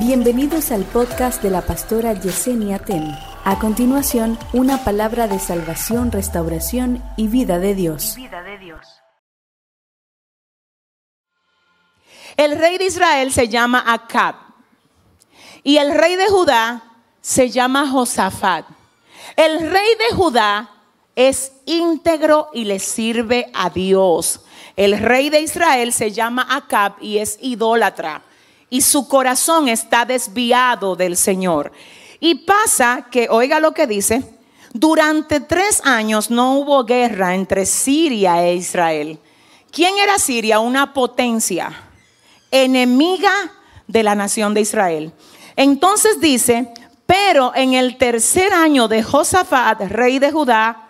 Bienvenidos al podcast de la pastora Yesenia Ten. A continuación, una palabra de salvación, restauración y vida de Dios. El rey de Israel se llama Acab y el rey de Judá se llama Josafat. El rey de Judá es íntegro y le sirve a Dios. El rey de Israel se llama Acab y es idólatra y su corazón está desviado del Señor. Y pasa que, oiga lo que dice, durante tres años no hubo guerra entre Siria e Israel. ¿Quién era Siria? Una potencia enemiga de la nación de Israel. Entonces dice, pero en el tercer año de Josafat, rey de Judá,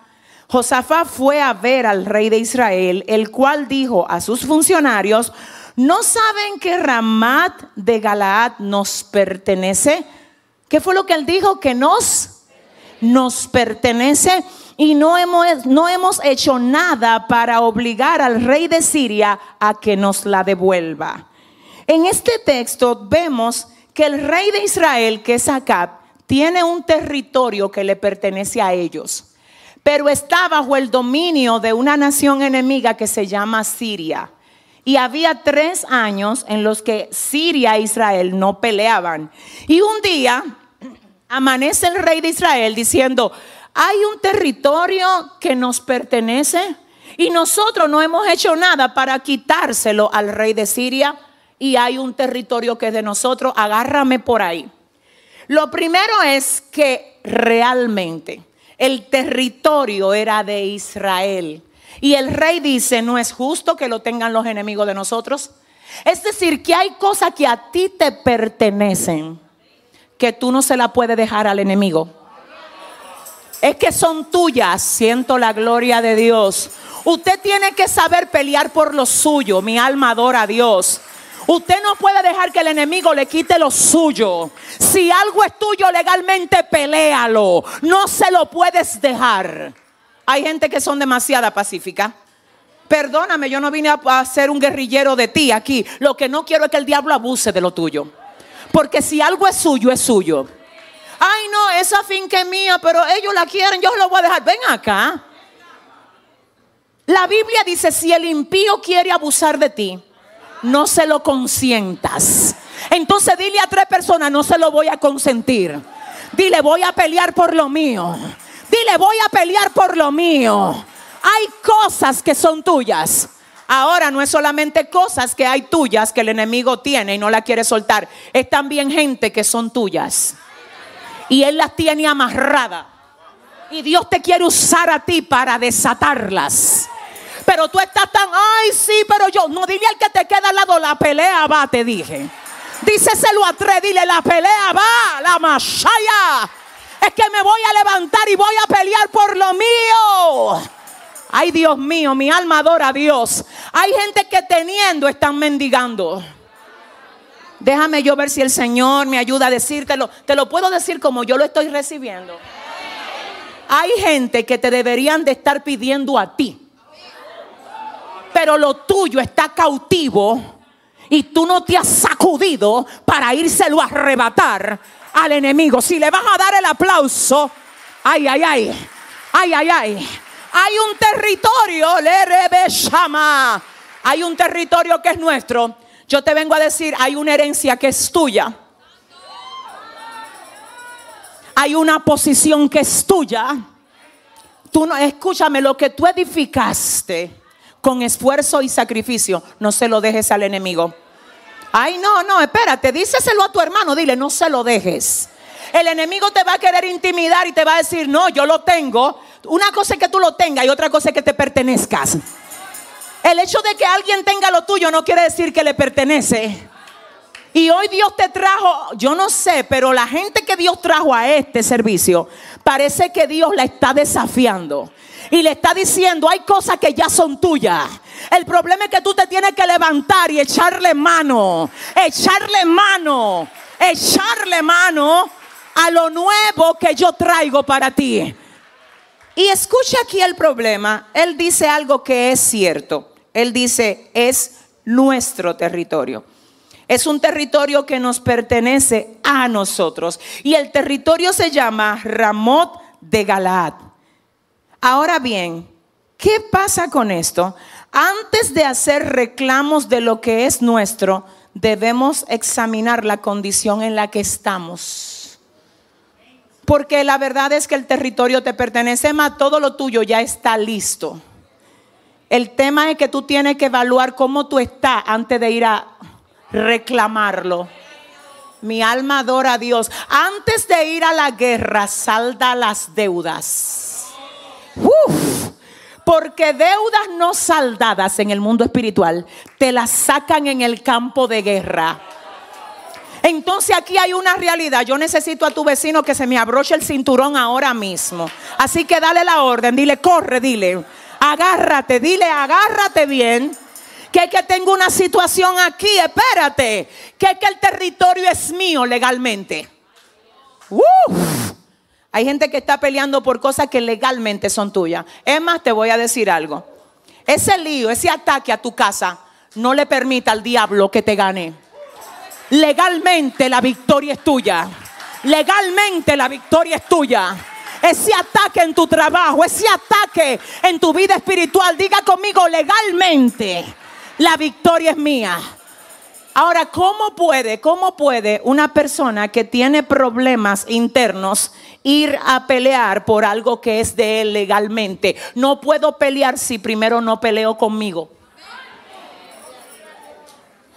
Josafat fue a ver al rey de Israel, el cual dijo a sus funcionarios, ¿No saben que Ramat de Galaad nos pertenece? ¿Qué fue lo que él dijo? Que nos, nos pertenece y no hemos, no hemos hecho nada para obligar al rey de Siria a que nos la devuelva. En este texto vemos que el rey de Israel, que es Acab, tiene un territorio que le pertenece a ellos, pero está bajo el dominio de una nación enemiga que se llama Siria. Y había tres años en los que Siria e Israel no peleaban. Y un día amanece el rey de Israel diciendo, hay un territorio que nos pertenece y nosotros no hemos hecho nada para quitárselo al rey de Siria y hay un territorio que es de nosotros, agárrame por ahí. Lo primero es que realmente el territorio era de Israel. Y el rey dice, no es justo que lo tengan los enemigos de nosotros. Es decir, que hay cosas que a ti te pertenecen, que tú no se la puedes dejar al enemigo. Es que son tuyas, siento la gloria de Dios. Usted tiene que saber pelear por lo suyo, mi alma adora a Dios. Usted no puede dejar que el enemigo le quite lo suyo. Si algo es tuyo legalmente, peléalo. No se lo puedes dejar. Hay gente que son demasiada pacífica. Perdóname, yo no vine a, ser un guerrillero de ti aquí. Lo que no quiero es que el diablo abuse de lo tuyo. Porque si algo es suyo, es suyo. Ay, no, esa finca es mía, pero ellos la quieren, yo lo voy a dejar. Ven acá. La Biblia dice, si el impío quiere abusar de ti, no se lo consientas. Entonces dile a tres personas, no se lo voy a consentir. Dile, voy a pelear por lo mío. Dile, voy a pelear por lo mío. Hay cosas que son tuyas. Ahora no es solamente cosas que hay tuyas que el enemigo tiene y no la quiere soltar. Es también gente que son tuyas. Y él las tiene amarradas. Y Dios te quiere usar a ti para desatarlas. Pero tú estás tan, ay, sí, pero yo, no dile al que te queda al lado, la pelea va, te dije. Díceselo a tres, dile, la pelea va, la mashaya es que me voy a levantar y voy a pelear por lo mío. Ay, Dios mío, mi alma adora a Dios. Hay gente que teniendo están mendigando. Déjame yo ver si el Señor me ayuda a decírtelo. Te lo puedo decir como yo lo estoy recibiendo. Hay gente que te deberían de estar pidiendo a ti. Pero lo tuyo está cautivo y tú no te has sacudido para írselo a arrebatar al enemigo. Si le vas a dar el aplauso, ay, ay, ay, ay, ay, ay. Hay un territorio, le llama. Hay un territorio que es nuestro. Yo te vengo a decir, hay una herencia que es tuya. Hay una posición que es tuya. Tú no, escúchame, lo que tú edificaste con esfuerzo y sacrificio, no se lo dejes al enemigo. Ay, no, no, espérate, díseselo a tu hermano, dile, no se lo dejes. El enemigo te va a querer intimidar y te va a decir, no, yo lo tengo. Una cosa es que tú lo tengas y otra cosa es que te pertenezcas. El hecho de que alguien tenga lo tuyo no quiere decir que le pertenece. Y hoy Dios te trajo, yo no sé, pero la gente que Dios trajo a este servicio, parece que Dios la está desafiando y le está diciendo, hay cosas que ya son tuyas. El problema es que tú te tienes que levantar y echarle mano, echarle mano, echarle mano a lo nuevo que yo traigo para ti. Y escucha aquí el problema. Él dice algo que es cierto. Él dice, es nuestro territorio. Es un territorio que nos pertenece a nosotros. Y el territorio se llama Ramot de Galaad. Ahora bien, ¿qué pasa con esto? Antes de hacer reclamos de lo que es nuestro, debemos examinar la condición en la que estamos. Porque la verdad es que el territorio te pertenece más, todo lo tuyo ya está listo. El tema es que tú tienes que evaluar cómo tú estás antes de ir a reclamarlo. Mi alma adora a Dios. Antes de ir a la guerra, salda las deudas. Uf, porque deudas no saldadas en el mundo espiritual te las sacan en el campo de guerra. Entonces aquí hay una realidad. Yo necesito a tu vecino que se me abroche el cinturón ahora mismo. Así que dale la orden, dile, corre, dile, agárrate, dile, agárrate bien. Que es que tengo una situación aquí, espérate. Que es que el territorio es mío legalmente. Uf. Hay gente que está peleando por cosas que legalmente son tuyas. Es más, te voy a decir algo. Ese lío, ese ataque a tu casa, no le permita al diablo que te gane. Legalmente la victoria es tuya. Legalmente la victoria es tuya. Ese ataque en tu trabajo, ese ataque en tu vida espiritual, diga conmigo legalmente, la victoria es mía. Ahora, ¿cómo puede, cómo puede una persona que tiene problemas internos ir a pelear por algo que es de él legalmente? No puedo pelear si primero no peleo conmigo.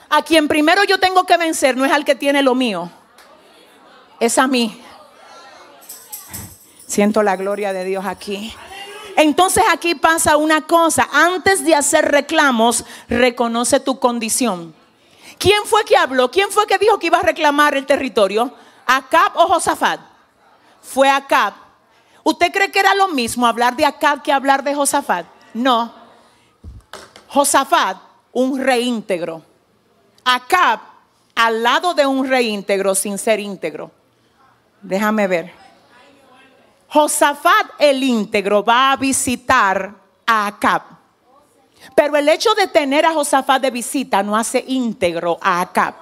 A quien primero yo tengo que vencer no es al que tiene lo mío, es a mí. Siento la gloria de Dios aquí. Entonces aquí pasa una cosa, antes de hacer reclamos, reconoce tu condición. ¿Quién fue que habló? ¿Quién fue que dijo que iba a reclamar el territorio? ¿Acab o Josafat? Fue Acab. ¿Usted cree que era lo mismo hablar de Acab que hablar de Josafat? No. Josafat, un rey íntegro. Acab, al lado de un rey íntegro sin ser íntegro. Déjame ver. Josafat el íntegro va a visitar a Acab. Pero el hecho de tener a Josafat de visita no hace íntegro a Acab.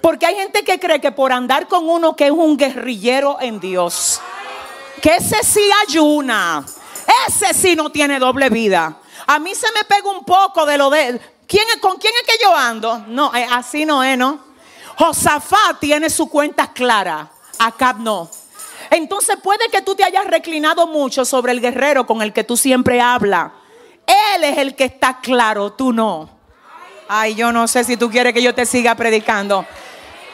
Porque hay gente que cree que por andar con uno que es un guerrillero en Dios, que ese sí ayuna, ese sí no tiene doble vida. A mí se me pega un poco de lo de ¿quién, ¿con quién es que yo ando? No, eh, así no es, ¿no? Josafat tiene su cuenta clara, Acab no. Entonces puede que tú te hayas reclinado mucho sobre el guerrero con el que tú siempre hablas él es el que está claro, tú no. Ay, yo no sé si tú quieres que yo te siga predicando.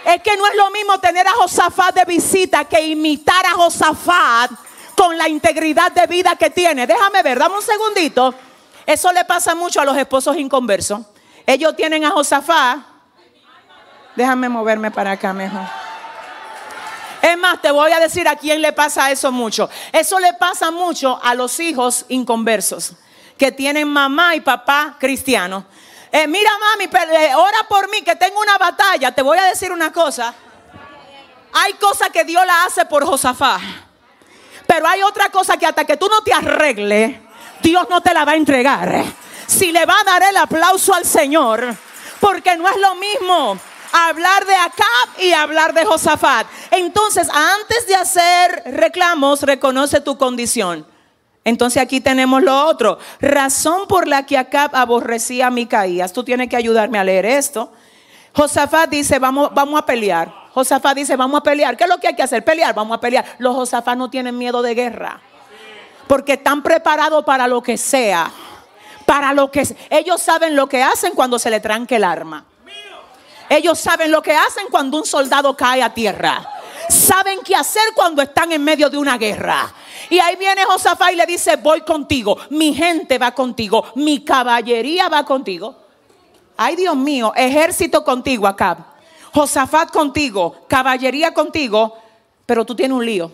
Es que no es lo mismo tener a Josafat de visita que imitar a Josafat con la integridad de vida que tiene. Déjame ver, dame un segundito. Eso le pasa mucho a los esposos inconversos. Ellos tienen a Josafat. Déjame moverme para acá mejor. Es más, te voy a decir a quién le pasa eso mucho. Eso le pasa mucho a los hijos inconversos que tienen mamá y papá cristianos. Eh, mira, mami, eh, ora por mí, que tengo una batalla. Te voy a decir una cosa. Hay cosas que Dios la hace por Josafá. Pero hay otra cosa que hasta que tú no te arregles, Dios no te la va a entregar. Si le va a dar el aplauso al Señor, porque no es lo mismo hablar de Acab y hablar de Josafat. Entonces, antes de hacer reclamos, reconoce tu condición. Entonces aquí tenemos lo otro. Razón por la que Acab aborrecía a Micaías. Tú tienes que ayudarme a leer esto. Josafat dice, vamos, vamos a pelear. Josafat dice, vamos a pelear. ¿Qué es lo que hay que hacer? Pelear, vamos a pelear. Los Josafat no tienen miedo de guerra. Porque están preparados para lo que sea. Para lo que ellos saben lo que hacen cuando se le tranque el arma. Ellos saben lo que hacen cuando un soldado cae a tierra. Saben qué hacer cuando están en medio de una guerra. Y ahí viene Josafat y le dice, voy contigo, mi gente va contigo, mi caballería va contigo. Ay Dios mío, ejército contigo acá. Josafat contigo, caballería contigo, pero tú tienes un lío.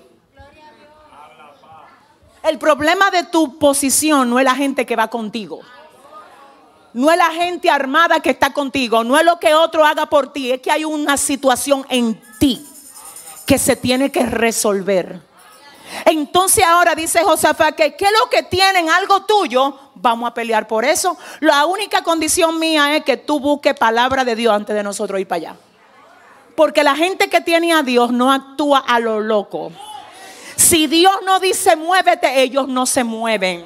El problema de tu posición no es la gente que va contigo. No es la gente armada que está contigo. No es lo que otro haga por ti. Es que hay una situación en ti que se tiene que resolver. Entonces ahora dice Josafat que es lo que tienen algo tuyo, vamos a pelear por eso. La única condición mía es que tú busques palabra de Dios antes de nosotros ir para allá. Porque la gente que tiene a Dios no actúa a lo loco. Si Dios no dice muévete, ellos no se mueven.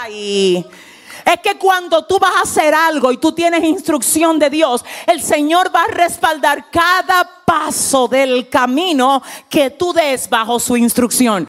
Ay. Es que cuando tú vas a hacer algo y tú tienes instrucción de Dios, el Señor va a respaldar cada paso del camino que tú des bajo su instrucción.